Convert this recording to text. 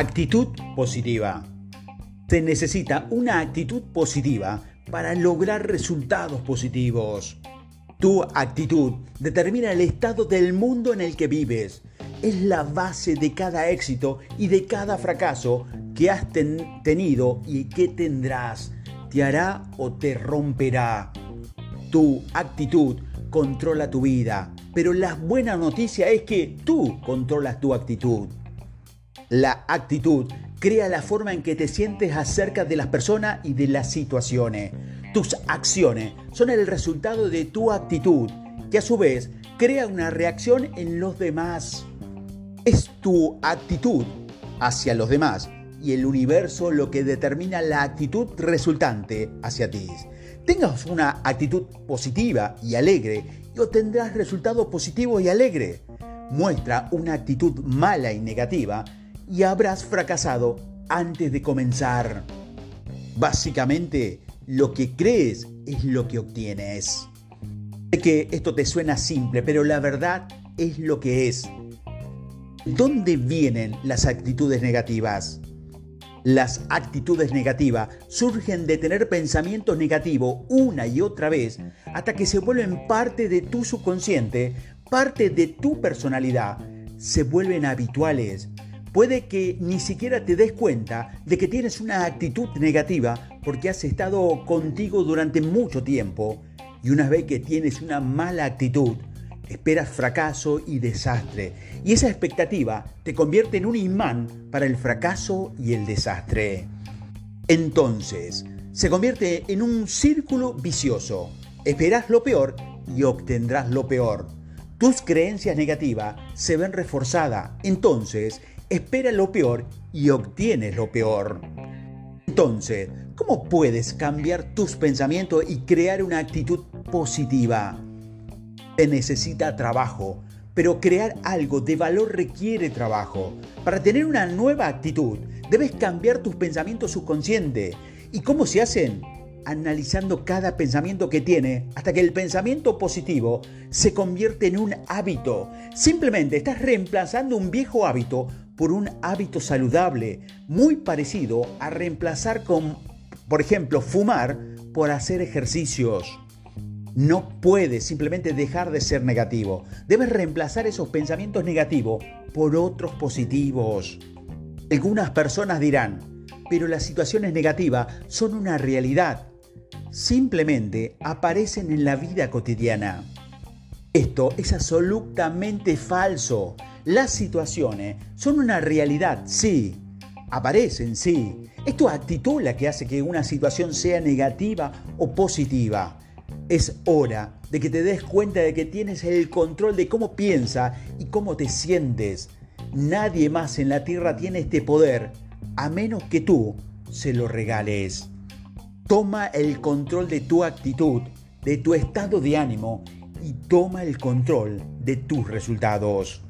Actitud positiva. Se necesita una actitud positiva para lograr resultados positivos. Tu actitud determina el estado del mundo en el que vives. Es la base de cada éxito y de cada fracaso que has tenido y que tendrás. Te hará o te romperá. Tu actitud controla tu vida, pero la buena noticia es que tú controlas tu actitud. La actitud crea la forma en que te sientes acerca de las personas y de las situaciones. Tus acciones son el resultado de tu actitud, que a su vez crea una reacción en los demás. Es tu actitud hacia los demás y el universo lo que determina la actitud resultante hacia ti. Tengas una actitud positiva y alegre y obtendrás resultados positivos y alegres. Muestra una actitud mala y negativa y habrás fracasado antes de comenzar. Básicamente, lo que crees es lo que obtienes. Sé que esto te suena simple, pero la verdad es lo que es. ¿Dónde vienen las actitudes negativas? Las actitudes negativas surgen de tener pensamientos negativos una y otra vez hasta que se vuelven parte de tu subconsciente, parte de tu personalidad, se vuelven habituales Puede que ni siquiera te des cuenta de que tienes una actitud negativa porque has estado contigo durante mucho tiempo y una vez que tienes una mala actitud, esperas fracaso y desastre. Y esa expectativa te convierte en un imán para el fracaso y el desastre. Entonces, se convierte en un círculo vicioso. Esperas lo peor y obtendrás lo peor. Tus creencias negativas se ven reforzadas. Entonces, espera lo peor y obtienes lo peor. Entonces, ¿cómo puedes cambiar tus pensamientos y crear una actitud positiva? Te necesita trabajo, pero crear algo de valor requiere trabajo. Para tener una nueva actitud, debes cambiar tus pensamientos subconscientes. ¿Y cómo se hacen? analizando cada pensamiento que tiene hasta que el pensamiento positivo se convierte en un hábito. Simplemente estás reemplazando un viejo hábito por un hábito saludable, muy parecido a reemplazar con, por ejemplo, fumar por hacer ejercicios. No puedes simplemente dejar de ser negativo. Debes reemplazar esos pensamientos negativos por otros positivos. Algunas personas dirán, pero las situaciones negativas son una realidad simplemente aparecen en la vida cotidiana. Esto es absolutamente falso. Las situaciones son una realidad, sí. Aparecen, sí. Es tu actitud la que hace que una situación sea negativa o positiva. Es hora de que te des cuenta de que tienes el control de cómo piensas y cómo te sientes. Nadie más en la tierra tiene este poder, a menos que tú se lo regales. Toma el control de tu actitud, de tu estado de ánimo y toma el control de tus resultados.